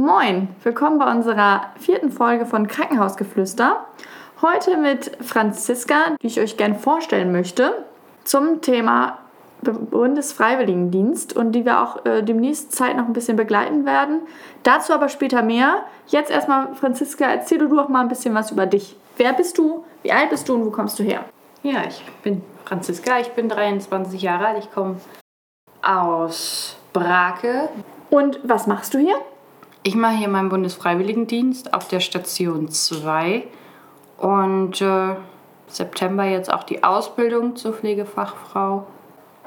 Moin, willkommen bei unserer vierten Folge von Krankenhausgeflüster. Heute mit Franziska, die ich euch gerne vorstellen möchte, zum Thema Bundesfreiwilligendienst und die wir auch äh, demnächst Zeit noch ein bisschen begleiten werden. Dazu aber später mehr. Jetzt erstmal, Franziska, erzähl du doch mal ein bisschen was über dich. Wer bist du? Wie alt bist du und wo kommst du her? Ja, ich bin Franziska, ich bin 23 Jahre alt, ich komme aus Brake. Und was machst du hier? Ich mache hier meinen Bundesfreiwilligendienst auf der Station 2 und äh, September jetzt auch die Ausbildung zur Pflegefachfrau.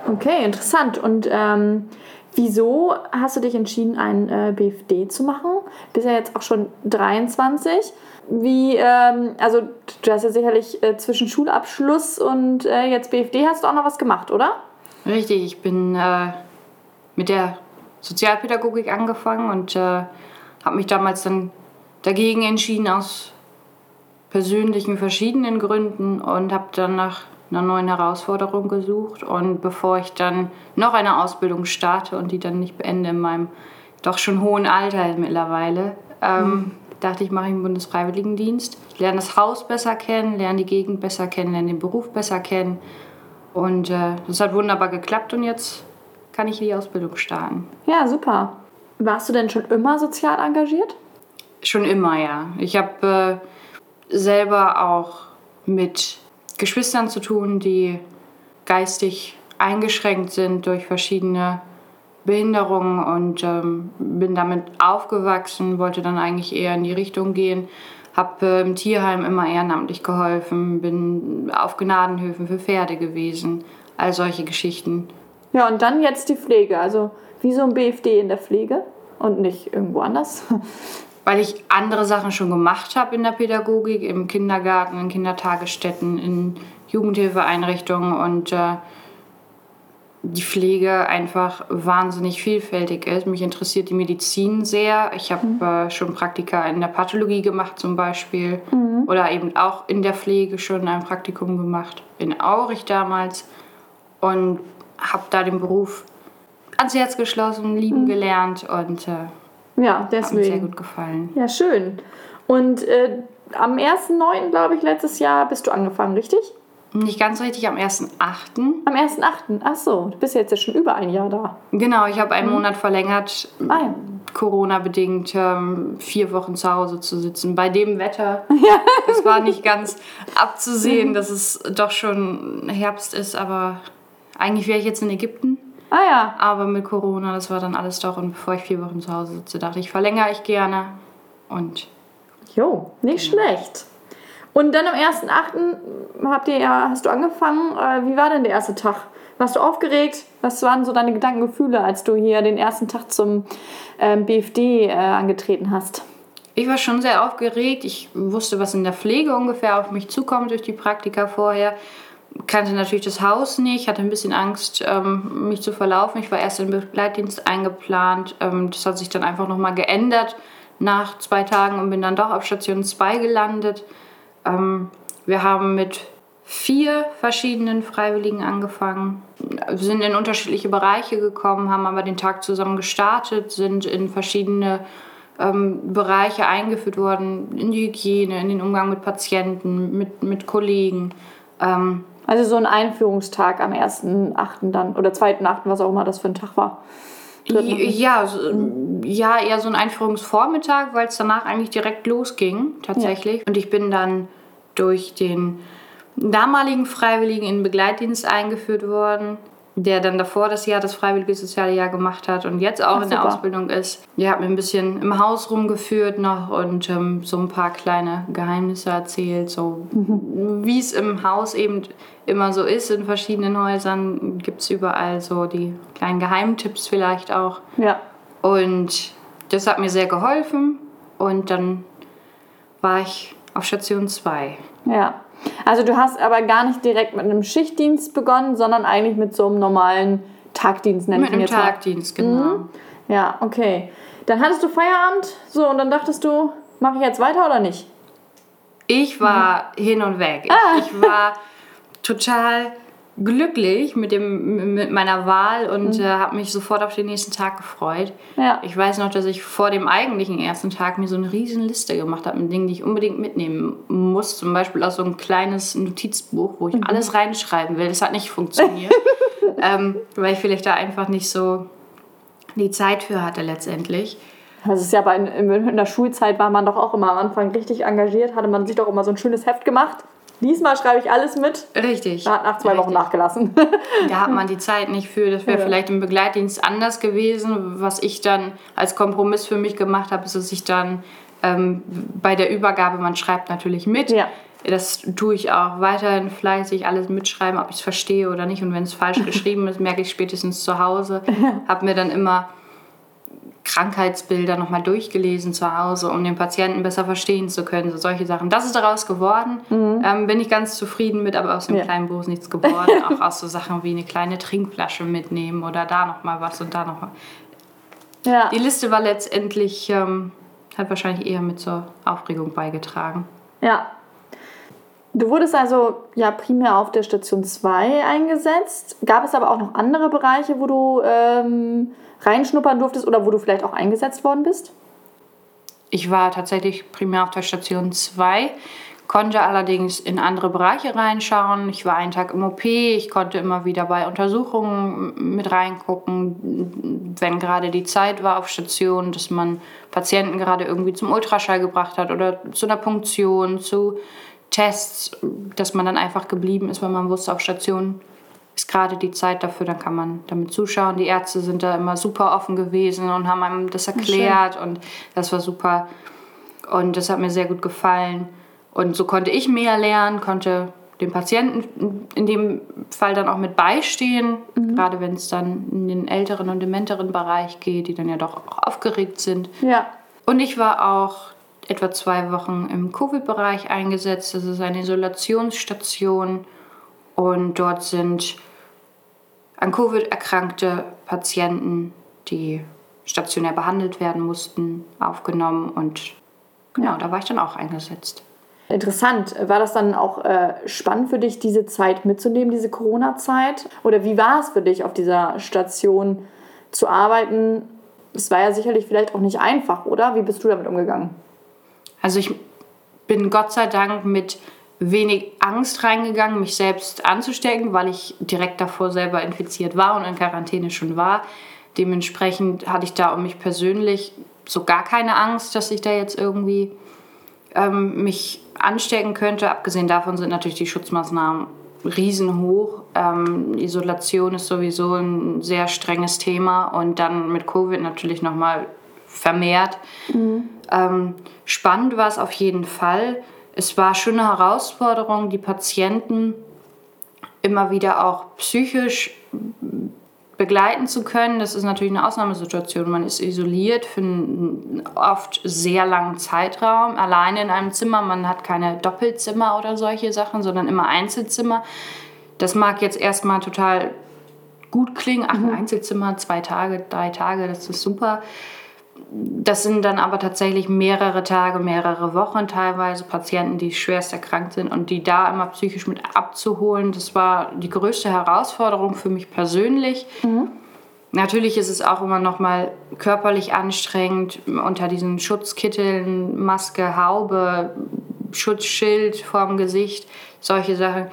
Okay, interessant. Und ähm, wieso hast du dich entschieden, ein äh, BFD zu machen? Bist ja jetzt auch schon 23. Wie, ähm, also du hast ja sicherlich äh, zwischen Schulabschluss und äh, jetzt BFD hast du auch noch was gemacht, oder? Richtig, ich bin äh, mit der Sozialpädagogik angefangen und äh, habe mich damals dann dagegen entschieden aus persönlichen verschiedenen Gründen und habe dann nach einer neuen Herausforderung gesucht. Und bevor ich dann noch eine Ausbildung starte und die dann nicht beende in meinem doch schon hohen Alter mittlerweile, ähm, mhm. dachte ich, mache ich einen Bundesfreiwilligendienst, lerne das Haus besser kennen, lerne die Gegend besser kennen, lerne den Beruf besser kennen. Und äh, das hat wunderbar geklappt und jetzt kann ich die Ausbildung starten. Ja, super. Warst du denn schon immer sozial engagiert? Schon immer, ja. Ich habe äh, selber auch mit Geschwistern zu tun, die geistig eingeschränkt sind durch verschiedene Behinderungen und ähm, bin damit aufgewachsen, wollte dann eigentlich eher in die Richtung gehen. Habe äh, im Tierheim immer ehrenamtlich geholfen, bin auf Gnadenhöfen für Pferde gewesen, all solche Geschichten. Ja, und dann jetzt die Pflege. Also wie so ein BFD in der Pflege und nicht irgendwo anders. Weil ich andere Sachen schon gemacht habe in der Pädagogik, im Kindergarten, in Kindertagesstätten, in Jugendhilfeeinrichtungen und äh, die Pflege einfach wahnsinnig vielfältig ist. Mich interessiert die Medizin sehr. Ich habe mhm. äh, schon Praktika in der Pathologie gemacht zum Beispiel mhm. oder eben auch in der Pflege schon ein Praktikum gemacht, in Aurich damals und habe da den Beruf ans Herz geschlossen, lieben mhm. gelernt und äh, ja, deswegen. hat mir sehr gut gefallen. Ja, schön. Und äh, am 1.9., glaube ich, letztes Jahr bist du angefangen, richtig? Nicht ganz richtig, am 1.8. Am 1.8. Ach so, du bist jetzt ja schon über ein Jahr da. Genau, ich habe einen mhm. Monat verlängert, ah, ja. Corona-bedingt ähm, vier Wochen zu Hause zu sitzen. Bei dem Wetter, ja. es war nicht ganz abzusehen, dass es doch schon Herbst ist, aber eigentlich wäre ich jetzt in Ägypten. Ah ja. Aber mit Corona, das war dann alles doch. Und bevor ich vier Wochen zu Hause sitze, dachte ich, verlängere ich gerne. Und. Jo, nicht genau. schlecht. Und dann am 1.8. habt ihr ja, hast du angefangen. Äh, wie war denn der erste Tag? Warst du aufgeregt? Was waren so deine Gedankengefühle, als du hier den ersten Tag zum ähm, BFD äh, angetreten hast? Ich war schon sehr aufgeregt. Ich wusste, was in der Pflege ungefähr auf mich zukommt durch die Praktika vorher kannte natürlich das Haus nicht, hatte ein bisschen Angst, ähm, mich zu verlaufen. Ich war erst im Begleitdienst eingeplant. Ähm, das hat sich dann einfach nochmal geändert nach zwei Tagen und bin dann doch auf Station 2 gelandet. Ähm, wir haben mit vier verschiedenen Freiwilligen angefangen, sind in unterschiedliche Bereiche gekommen, haben aber den Tag zusammen gestartet, sind in verschiedene ähm, Bereiche eingeführt worden, in die Hygiene, in den Umgang mit Patienten, mit, mit Kollegen. Ähm, also so ein Einführungstag am 1.8. dann oder 2.8., was auch immer das für ein Tag war. Ja, ja, eher so ein Einführungsvormittag, weil es danach eigentlich direkt losging, tatsächlich. Ja. Und ich bin dann durch den damaligen Freiwilligen in Begleitdienst eingeführt worden der dann davor das Jahr das freiwillige soziale Jahr gemacht hat und jetzt auch Ach, in der Ausbildung ist. Der hat mir ein bisschen im Haus rumgeführt noch und ähm, so ein paar kleine Geheimnisse erzählt, so mhm. wie es im Haus eben immer so ist. In verschiedenen Häusern gibt es überall so die kleinen Geheimtipps vielleicht auch. Ja. Und das hat mir sehr geholfen und dann war ich auf Station 2. Ja. Also du hast aber gar nicht direkt mit einem Schichtdienst begonnen, sondern eigentlich mit so einem normalen Tagdienst, nenne ich Mit einem Tagdienst, mal. genau. Mhm. Ja, okay. Dann hattest du Feierabend, so, und dann dachtest du, mache ich jetzt weiter oder nicht? Ich war mhm. hin und weg. Ich, ah. ich war total glücklich mit, dem, mit meiner Wahl und mhm. äh, habe mich sofort auf den nächsten Tag gefreut. Ja. Ich weiß noch, dass ich vor dem eigentlichen ersten Tag mir so eine riesen Liste gemacht habe mit Dingen, die ich unbedingt mitnehmen muss. Zum Beispiel auch so ein kleines Notizbuch, wo ich mhm. alles reinschreiben will. Das hat nicht funktioniert, ähm, weil ich vielleicht da einfach nicht so die Zeit für hatte letztendlich. Das ist ja bei, in der Schulzeit war man doch auch immer am Anfang richtig engagiert, hatte man sich doch immer so ein schönes Heft gemacht Diesmal schreibe ich alles mit. Richtig. Da hat nach zwei Richtig. Wochen nachgelassen. da hat man die Zeit nicht für. Das wäre ja. vielleicht im Begleitdienst anders gewesen. Was ich dann als Kompromiss für mich gemacht habe, ist, dass ich dann ähm, bei der Übergabe, man schreibt natürlich mit. Ja. Das tue ich auch weiterhin fleißig, alles mitschreiben, ob ich es verstehe oder nicht. Und wenn es falsch geschrieben ist, merke ich spätestens zu Hause. Habe mir dann immer Krankheitsbilder nochmal durchgelesen zu Hause, um den Patienten besser verstehen zu können. So solche Sachen. Das ist daraus geworden. Mhm. Ähm, bin ich ganz zufrieden mit, aber aus dem ja. kleinen Buch ist nichts geworden. Auch aus so Sachen wie eine kleine Trinkflasche mitnehmen oder da nochmal was und da nochmal. Ja. Die Liste war letztendlich, ähm, hat wahrscheinlich eher mit zur Aufregung beigetragen. Ja. Du wurdest also ja primär auf der Station 2 eingesetzt. Gab es aber auch noch andere Bereiche, wo du ähm, reinschnuppern durftest oder wo du vielleicht auch eingesetzt worden bist? Ich war tatsächlich primär auf der Station 2, konnte allerdings in andere Bereiche reinschauen. Ich war einen Tag im OP, ich konnte immer wieder bei Untersuchungen mit reingucken, wenn gerade die Zeit war auf Station, dass man Patienten gerade irgendwie zum Ultraschall gebracht hat oder zu einer Punktion, zu Tests, dass man dann einfach geblieben ist, weil man wusste, auf Station ist gerade die Zeit dafür, dann kann man damit zuschauen. Die Ärzte sind da immer super offen gewesen und haben einem das erklärt und das war super. Und das hat mir sehr gut gefallen. Und so konnte ich mehr lernen, konnte dem Patienten in dem Fall dann auch mit beistehen, mhm. gerade wenn es dann in den älteren und dementeren Bereich geht, die dann ja doch auch aufgeregt sind. Ja. Und ich war auch etwa zwei Wochen im Covid-Bereich eingesetzt. Das ist eine Isolationsstation und dort sind an Covid erkrankte Patienten, die stationär behandelt werden mussten, aufgenommen. Und genau, da war ich dann auch eingesetzt. Interessant. War das dann auch äh, spannend für dich, diese Zeit mitzunehmen, diese Corona-Zeit? Oder wie war es für dich, auf dieser Station zu arbeiten? Es war ja sicherlich vielleicht auch nicht einfach, oder? Wie bist du damit umgegangen? Also ich bin Gott sei Dank mit wenig Angst reingegangen, mich selbst anzustecken, weil ich direkt davor selber infiziert war und in Quarantäne schon war. Dementsprechend hatte ich da um mich persönlich so gar keine Angst, dass ich da jetzt irgendwie ähm, mich anstecken könnte. Abgesehen davon sind natürlich die Schutzmaßnahmen riesenhoch. Ähm, Isolation ist sowieso ein sehr strenges Thema und dann mit Covid natürlich nochmal vermehrt. Mhm. Ähm, spannend war es auf jeden Fall es war schon eine Herausforderung, die Patienten immer wieder auch psychisch begleiten zu können. Das ist natürlich eine Ausnahmesituation. Man ist isoliert für einen oft sehr langen Zeitraum, alleine in einem Zimmer. Man hat keine Doppelzimmer oder solche Sachen, sondern immer Einzelzimmer. Das mag jetzt erstmal total gut klingen. Ach, ein mhm. Einzelzimmer, zwei Tage, drei Tage, das ist super. Das sind dann aber tatsächlich mehrere Tage, mehrere Wochen teilweise Patienten, die schwerst erkrankt sind und die da immer psychisch mit abzuholen. Das war die größte Herausforderung für mich persönlich. Mhm. Natürlich ist es auch immer noch mal körperlich anstrengend unter diesen Schutzkitteln, Maske, Haube, Schutzschild vorm Gesicht, solche Sachen.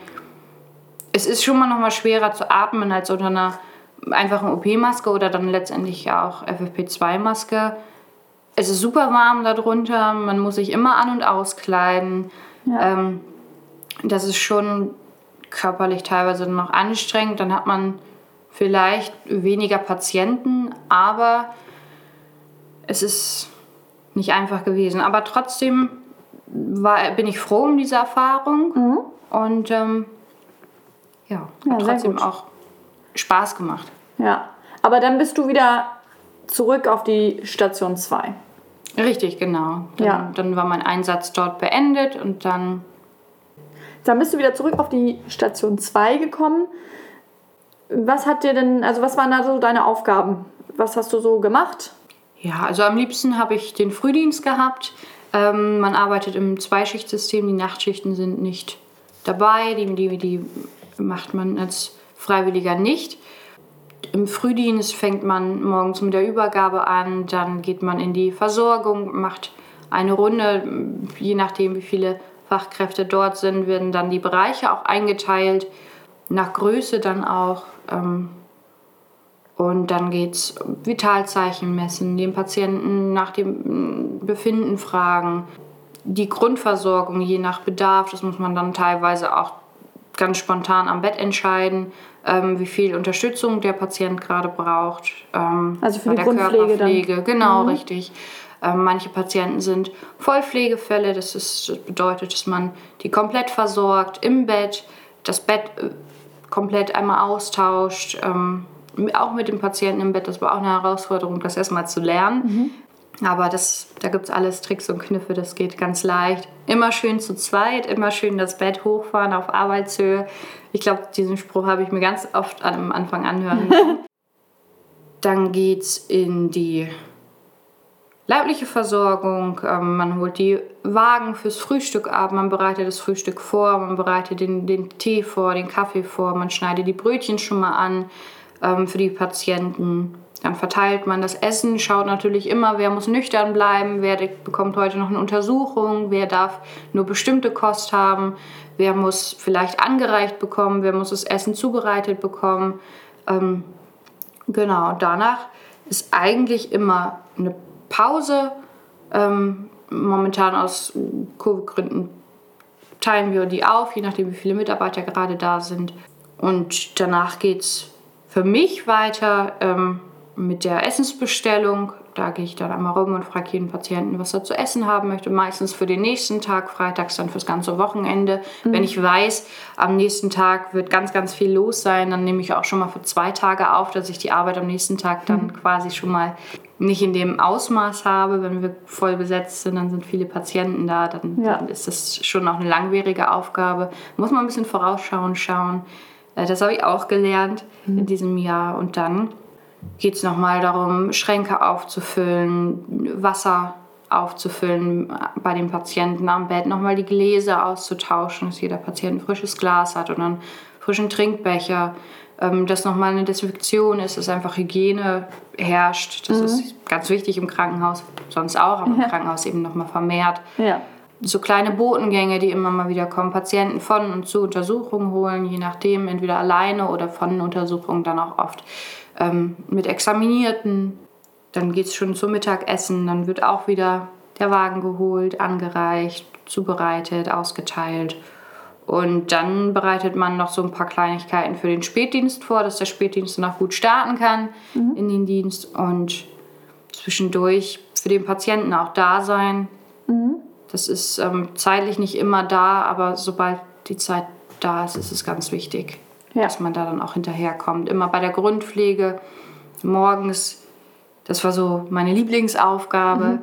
Es ist schon mal noch mal schwerer zu atmen als unter einer einfachen OP-Maske oder dann letztendlich auch FFP2-Maske. Es ist super warm darunter, man muss sich immer an- und auskleiden. Ja. Ähm, das ist schon körperlich teilweise noch anstrengend. Dann hat man vielleicht weniger Patienten, aber es ist nicht einfach gewesen. Aber trotzdem war, bin ich froh um diese Erfahrung mhm. und ähm, ja, ja trotzdem auch Spaß gemacht. Ja, aber dann bist du wieder zurück auf die Station 2. Richtig, genau. Dann, ja. dann war mein Einsatz dort beendet und dann. Dann bist du wieder zurück auf die Station 2 gekommen. Was hat dir denn, also was waren da so deine Aufgaben? Was hast du so gemacht? Ja, also am liebsten habe ich den Frühdienst gehabt. Ähm, man arbeitet im Zweischichtsystem, die Nachtschichten sind nicht dabei, die, die, die macht man als Freiwilliger nicht. Im Frühdienst fängt man morgens mit der Übergabe an, dann geht man in die Versorgung, macht eine Runde, je nachdem wie viele Fachkräfte dort sind, werden dann die Bereiche auch eingeteilt, nach Größe dann auch. Ähm, und dann geht es Vitalzeichen messen, den Patienten nach dem Befinden fragen, die Grundversorgung je nach Bedarf, das muss man dann teilweise auch ganz spontan am Bett entscheiden, ähm, wie viel Unterstützung der Patient gerade braucht. Ähm, also für die Grundpflege Körperpflege. Dann. Genau, mhm. richtig. Ähm, manche Patienten sind Vollpflegefälle, das, ist, das bedeutet, dass man die komplett versorgt im Bett, das Bett äh, komplett einmal austauscht, ähm, auch mit dem Patienten im Bett. Das war auch eine Herausforderung, das erstmal zu lernen. Mhm. Aber das, da gibt es alles Tricks und Kniffe, das geht ganz leicht. Immer schön zu zweit, immer schön das Bett hochfahren auf Arbeitshöhe. Ich glaube, diesen Spruch habe ich mir ganz oft am Anfang anhören müssen. Dann geht es in die leibliche Versorgung. Ähm, man holt die Wagen fürs Frühstück ab, man bereitet das Frühstück vor, man bereitet den, den Tee vor, den Kaffee vor, man schneidet die Brötchen schon mal an ähm, für die Patienten. Dann verteilt man das Essen, schaut natürlich immer, wer muss nüchtern bleiben, wer bekommt heute noch eine Untersuchung, wer darf nur bestimmte Kost haben, wer muss vielleicht angereicht bekommen, wer muss das Essen zubereitet bekommen. Ähm, genau, danach ist eigentlich immer eine Pause. Ähm, momentan aus Covid-Gründen teilen wir die auf, je nachdem, wie viele Mitarbeiter gerade da sind. Und danach geht es für mich weiter ähm, mit der Essensbestellung. Da gehe ich dann einmal rum und frage jeden Patienten, was er zu essen haben möchte. Meistens für den nächsten Tag, freitags dann fürs ganze Wochenende. Mhm. Wenn ich weiß, am nächsten Tag wird ganz, ganz viel los sein, dann nehme ich auch schon mal für zwei Tage auf, dass ich die Arbeit am nächsten Tag dann mhm. quasi schon mal nicht in dem Ausmaß habe. Wenn wir voll besetzt sind, dann sind viele Patienten da, dann, ja. dann ist das schon auch eine langwierige Aufgabe. Muss man ein bisschen vorausschauen, schauen. Äh, das habe ich auch gelernt mhm. in diesem Jahr. Und dann geht es nochmal darum, Schränke aufzufüllen, Wasser aufzufüllen bei den Patienten am Bett, nochmal die Gläser auszutauschen, dass jeder Patient ein frisches Glas hat und einen frischen Trinkbecher ähm, dass nochmal eine Desinfektion ist, dass einfach Hygiene herrscht. Das mhm. ist ganz wichtig im Krankenhaus, sonst auch, aber im Krankenhaus eben nochmal vermehrt. Ja. So kleine Botengänge, die immer mal wieder kommen, Patienten von und zu Untersuchungen holen, je nachdem, entweder alleine oder von Untersuchungen dann auch oft ähm, mit Examinierten. Dann geht es schon zum Mittagessen, dann wird auch wieder der Wagen geholt, angereicht, zubereitet, ausgeteilt. Und dann bereitet man noch so ein paar Kleinigkeiten für den Spätdienst vor, dass der Spätdienst auch gut starten kann mhm. in den Dienst und zwischendurch für den Patienten auch da sein. Mhm. Das ist ähm, zeitlich nicht immer da, aber sobald die Zeit da ist, ist es ganz wichtig, ja. dass man da dann auch hinterherkommt. Immer bei der Grundpflege morgens, das war so meine Lieblingsaufgabe. Mhm.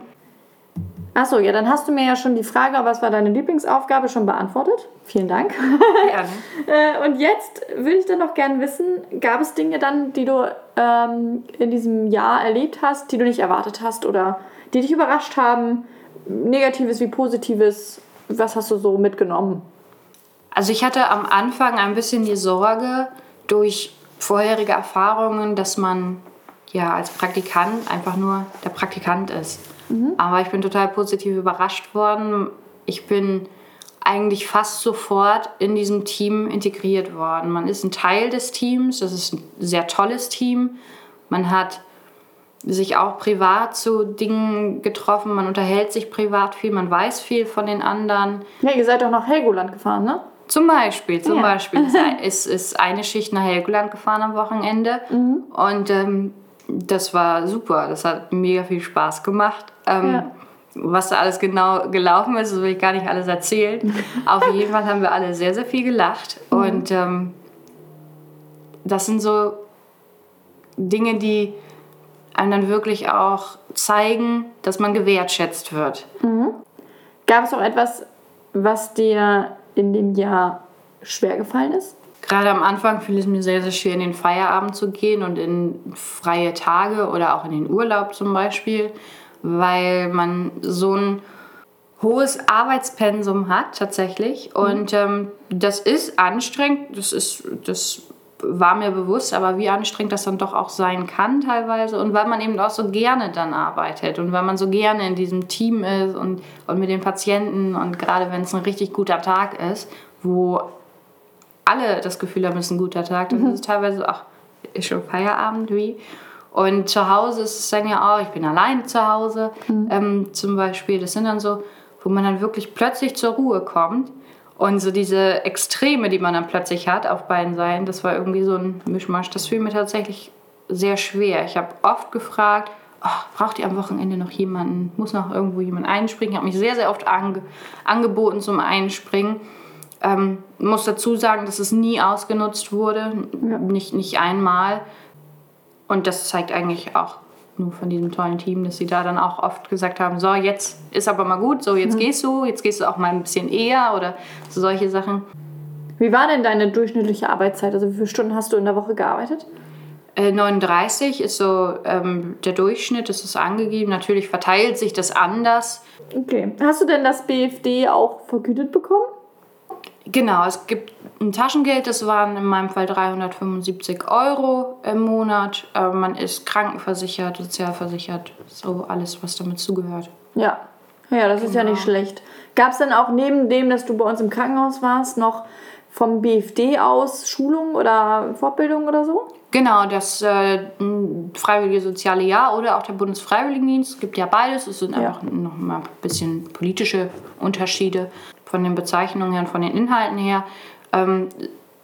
Achso, ja, dann hast du mir ja schon die Frage, was war deine Lieblingsaufgabe, schon beantwortet. Vielen Dank. Gerne. Äh, und jetzt würde ich dann noch gerne wissen, gab es Dinge dann, die du ähm, in diesem Jahr erlebt hast, die du nicht erwartet hast oder die dich überrascht haben? Negatives wie Positives? Was hast du so mitgenommen? Also ich hatte am Anfang ein bisschen die Sorge durch vorherige Erfahrungen, dass man ja als Praktikant einfach nur der Praktikant ist. Mhm. Aber ich bin total positiv überrascht worden. Ich bin eigentlich fast sofort in diesem Team integriert worden. Man ist ein Teil des Teams, das ist ein sehr tolles Team. Man hat sich auch privat zu Dingen getroffen, man unterhält sich privat viel, man weiß viel von den anderen. Ja, ihr seid auch nach Helgoland gefahren, ne? Zum Beispiel, zum ja. Beispiel. Es ist eine Schicht nach Helgoland gefahren am Wochenende mhm. und ähm, das war super. Das hat mega viel Spaß gemacht. Ähm, ja was da alles genau gelaufen ist, das will ich gar nicht alles erzählen. Auf jeden Fall haben wir alle sehr, sehr viel gelacht. Mhm. Und ähm, das sind so Dinge, die einem dann wirklich auch zeigen, dass man gewertschätzt wird. Mhm. Gab es auch etwas, was dir in dem Jahr schwer gefallen ist? Gerade am Anfang fiel es mir sehr, sehr schwer, in den Feierabend zu gehen und in freie Tage oder auch in den Urlaub zum Beispiel weil man so ein hohes Arbeitspensum hat tatsächlich. Mhm. Und ähm, das ist anstrengend, das ist, das war mir bewusst, aber wie anstrengend das dann doch auch sein kann teilweise. Und weil man eben auch so gerne dann arbeitet und weil man so gerne in diesem Team ist und, und mit den Patienten und gerade wenn es ein richtig guter Tag ist, wo alle das Gefühl haben, es ist ein guter Tag, dann mhm. ist es teilweise auch ist schon Feierabend wie. Und zu Hause ist es dann ja auch, ich bin alleine zu Hause mhm. ähm, zum Beispiel. Das sind dann so, wo man dann wirklich plötzlich zur Ruhe kommt und so diese Extreme, die man dann plötzlich hat auf beiden Seiten, das war irgendwie so ein Mischmasch. Das fiel mir tatsächlich sehr schwer. Ich habe oft gefragt, oh, braucht ihr am Wochenende noch jemanden? Muss noch irgendwo jemand einspringen? Ich habe mich sehr, sehr oft ange angeboten zum Einspringen. Ähm, muss dazu sagen, dass es nie ausgenutzt wurde, ja. nicht, nicht einmal. Und das zeigt eigentlich auch nur von diesem tollen Team, dass sie da dann auch oft gesagt haben, so jetzt ist aber mal gut, so jetzt mhm. gehst du, jetzt gehst du auch mal ein bisschen eher oder so solche Sachen. Wie war denn deine durchschnittliche Arbeitszeit? Also wie viele Stunden hast du in der Woche gearbeitet? Äh, 39 ist so ähm, der Durchschnitt, das ist angegeben. Natürlich verteilt sich das anders. Okay. Hast du denn das BFD auch vergütet bekommen? Genau, es gibt ein Taschengeld, das waren in meinem Fall 375 Euro im Monat. Äh, man ist krankenversichert, sozialversichert, so alles, was damit zugehört. Ja, ja, das genau. ist ja nicht genau. schlecht. Gab es denn auch neben dem, dass du bei uns im Krankenhaus warst, noch vom BFD aus Schulung oder Fortbildung oder so? Genau, das äh, Freiwillige Soziale Jahr oder auch der Bundesfreiwilligendienst. Es gibt ja beides. Es sind ja. einfach noch mal ein bisschen politische Unterschiede von den Bezeichnungen her und von den Inhalten her. Ähm,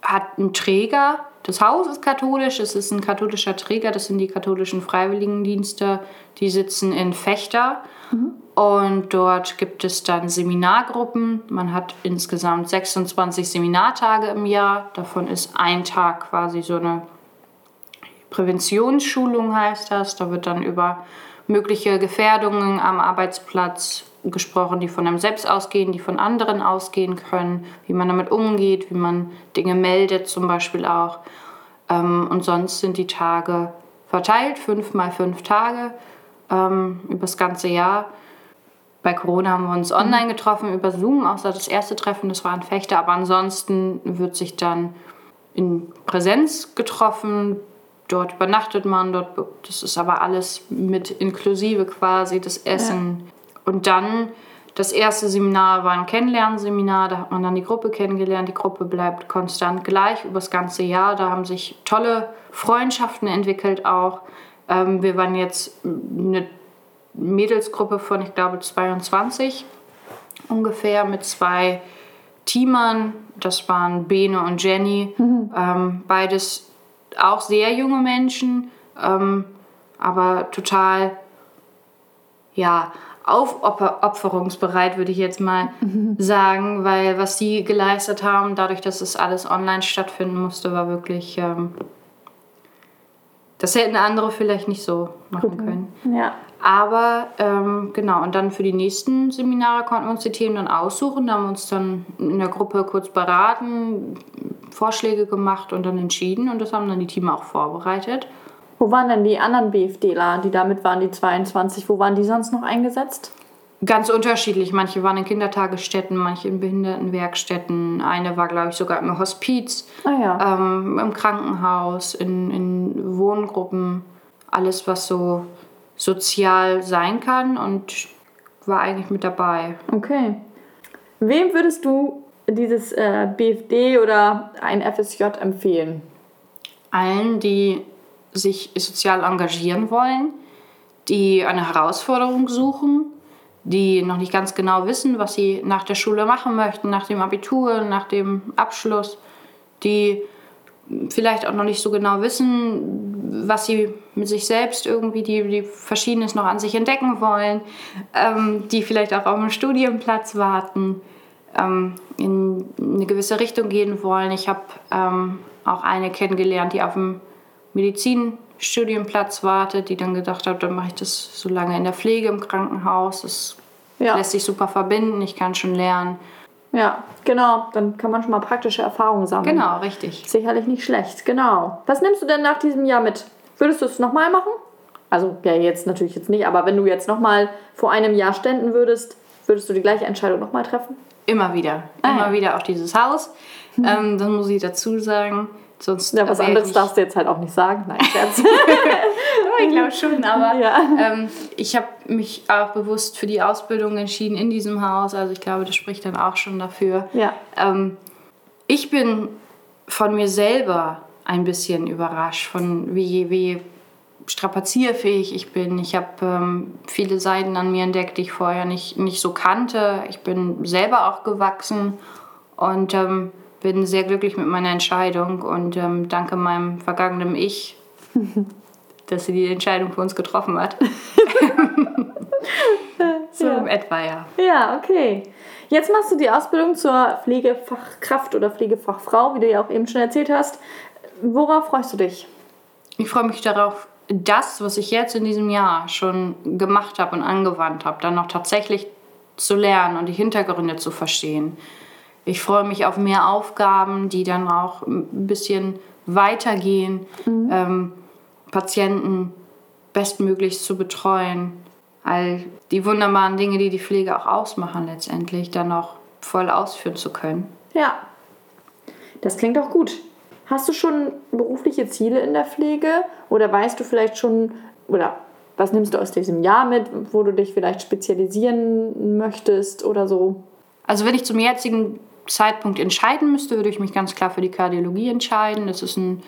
hat einen Träger. Das Haus ist katholisch, es ist ein katholischer Träger, das sind die katholischen Freiwilligendienste, die sitzen in Fechter. Mhm. Und dort gibt es dann Seminargruppen. Man hat insgesamt 26 Seminartage im Jahr. Davon ist ein Tag quasi so eine Präventionsschulung heißt das. Da wird dann über mögliche Gefährdungen am Arbeitsplatz gesprochen, die von einem selbst ausgehen, die von anderen ausgehen können, wie man damit umgeht, wie man Dinge meldet zum Beispiel auch. Ähm, und sonst sind die Tage verteilt, fünf mal fünf Tage ähm, über das ganze Jahr. Bei Corona haben wir uns mhm. online getroffen über Zoom, außer das erste Treffen, das war ein Fechter, aber ansonsten wird sich dann in Präsenz getroffen, Dort übernachtet man, dort, das ist aber alles mit inklusive quasi, das Essen. Ja. Und dann das erste Seminar war ein Kennenlernseminar, da hat man dann die Gruppe kennengelernt. Die Gruppe bleibt konstant gleich über das ganze Jahr. Da haben sich tolle Freundschaften entwickelt auch. Ähm, wir waren jetzt eine Mädelsgruppe von, ich glaube, 22 ungefähr mit zwei Teamern. Das waren Bene und Jenny. Mhm. Ähm, beides auch sehr junge Menschen, ähm, aber total, ja, aufopferungsbereit, würde ich jetzt mal mhm. sagen, weil was sie geleistet haben, dadurch, dass es alles online stattfinden musste, war wirklich. Ähm, das hätten andere vielleicht nicht so machen können. Ja. Aber ähm, genau, und dann für die nächsten Seminare konnten wir uns die Themen dann aussuchen. Da haben wir uns dann in der Gruppe kurz beraten, Vorschläge gemacht und dann entschieden und das haben dann die Team auch vorbereitet. Wo waren denn die anderen BFDler, die damit waren, die 22? Wo waren die sonst noch eingesetzt? Ganz unterschiedlich. Manche waren in Kindertagesstätten, manche in Behindertenwerkstätten. Eine war, glaube ich, sogar im Hospiz, ah, ja. ähm, im Krankenhaus, in, in Wohngruppen. Alles, was so sozial sein kann und war eigentlich mit dabei. Okay. Wem würdest du dieses äh, BFD oder ein FSJ empfehlen? Allen, die sich sozial engagieren wollen, die eine Herausforderung suchen, die noch nicht ganz genau wissen, was sie nach der Schule machen möchten, nach dem Abitur, nach dem Abschluss, die vielleicht auch noch nicht so genau wissen, was sie mit sich selbst irgendwie, die, die Verschiedenes noch an sich entdecken wollen, ähm, die vielleicht auch auf einen Studienplatz warten ähm, in eine gewisse Richtung gehen wollen. Ich habe ähm, auch eine kennengelernt, die auf dem Medizinstudienplatz wartet, die dann gedacht hat, dann mache ich das so lange in der Pflege im Krankenhaus. Das ja. lässt sich super verbinden, ich kann schon lernen. Ja, genau. Dann kann man schon mal praktische Erfahrungen sammeln. Genau, richtig. Sicherlich nicht schlecht, genau. Was nimmst du denn nach diesem Jahr mit? Würdest du es nochmal machen? Also, ja, jetzt natürlich jetzt nicht, aber wenn du jetzt nochmal vor einem Jahr ständen würdest, würdest du die gleiche Entscheidung nochmal treffen? Immer wieder. Ah, Immer ja. wieder auch dieses Haus. Ähm, das muss ich dazu sagen. Sonst Ja, was ich anderes nicht- darfst du jetzt halt auch nicht sagen. Nein, Scherz. Ich glaube schon, aber Ja. ähm, ich habe mich auch bewusst für die Ausbildung entschieden in diesem Haus. Also ich glaube, das spricht dann auch schon dafür. ja. Ähm, ich bin von mir selber ein bisschen überrascht, von wie, wie strapazierfähig ich bin. Ich habe ähm, viele Seiten an mir entdeckt, die ich vorher nicht, nicht so kannte. Ich bin selber auch gewachsen und ähm, bin sehr glücklich mit meiner Entscheidung und ähm, danke meinem vergangenen Ich, dass sie die Entscheidung für uns getroffen hat. so Ja. etwa, ja. Ja, okay. Jetzt machst du die Ausbildung zur Pflegefachkraft oder Pflegefachfrau, wie du ja auch eben schon erzählt hast. Worauf freust du dich? Ich freue mich darauf, das, was ich jetzt in diesem Jahr schon gemacht habe und angewandt habe, dann noch tatsächlich zu lernen und die Hintergründe zu verstehen. Ich freue mich auf mehr Aufgaben, die dann auch ein bisschen weitergehen, ähm, Patienten bestmöglichst zu betreuen. All die wunderbaren Dinge, die die Pflege auch ausmachen, letztendlich dann auch voll ausführen zu können. Ja, das klingt auch gut. Hast du schon berufliche Ziele in der Pflege oder weißt du vielleicht schon, oder was nimmst du aus diesem Jahr mit, wo du dich vielleicht spezialisieren möchtest oder so? Also wenn ich zum jetzigen Zeitpunkt entscheiden müsste, würde ich mich ganz klar für die Kardiologie entscheiden. Das ist ein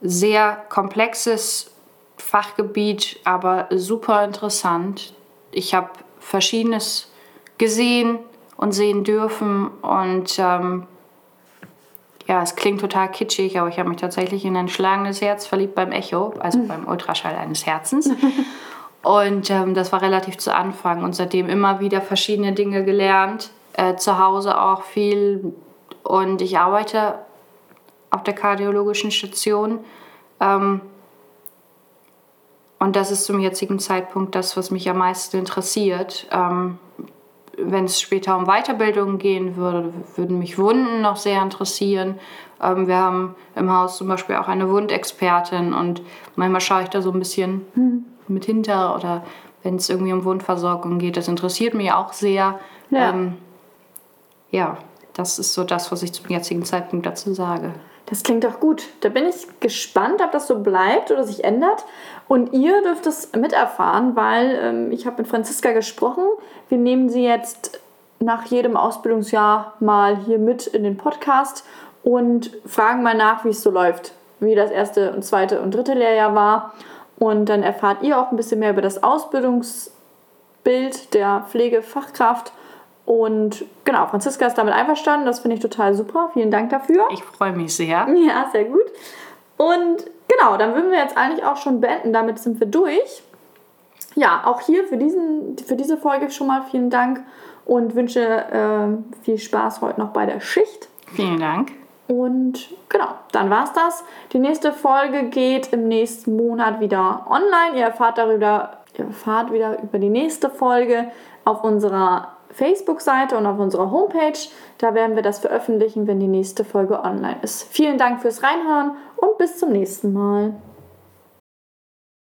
sehr komplexes Fachgebiet, aber super interessant. Ich habe Verschiedenes gesehen und sehen dürfen und ähm, ja, es klingt total kitschig, aber ich habe mich tatsächlich in ein schlagendes Herz verliebt beim Echo, also beim Ultraschall eines Herzens. Und ähm, das war relativ zu Anfang und seitdem immer wieder verschiedene Dinge gelernt, äh, zu Hause auch viel. Und ich arbeite auf der kardiologischen Station. Ähm, und das ist zum jetzigen Zeitpunkt das, was mich am meisten interessiert. Ähm, wenn es später um Weiterbildung gehen würde, würden mich Wunden noch sehr interessieren. Ähm, wir haben im Haus zum Beispiel auch eine Wundexpertin und manchmal schaue ich da so ein bisschen mit hinter oder wenn es irgendwie um Wundversorgung geht. Das interessiert mich auch sehr. Ja. Ähm, ja, das ist so das, was ich zum jetzigen Zeitpunkt dazu sage. Das klingt doch gut. Da bin ich gespannt, ob das so bleibt oder sich ändert. Und ihr dürft es miterfahren, weil ähm, ich habe mit Franziska gesprochen. Wir nehmen sie jetzt nach jedem Ausbildungsjahr mal hier mit in den Podcast und fragen mal nach, wie es so läuft, wie das erste und zweite und dritte Lehrjahr war. Und dann erfahrt ihr auch ein bisschen mehr über das Ausbildungsbild der Pflegefachkraft. Und genau, Franziska ist damit einverstanden. Das finde ich total super. Vielen Dank dafür. Ich freue mich sehr. Ja, sehr gut. Und genau, dann würden wir jetzt eigentlich auch schon beenden. Damit sind wir durch. Ja, auch hier für, diesen, für diese Folge schon mal vielen Dank und wünsche äh, viel Spaß heute noch bei der Schicht. Vielen Dank. Und genau, dann war's das. Die nächste Folge geht im nächsten Monat wieder online. Ihr erfahrt darüber, ihr erfahrt wieder über die nächste Folge auf unserer Facebook-Seite und auf unserer Homepage. Da werden wir das veröffentlichen, wenn die nächste Folge online ist. Vielen Dank fürs Reinhören und bis zum nächsten Mal.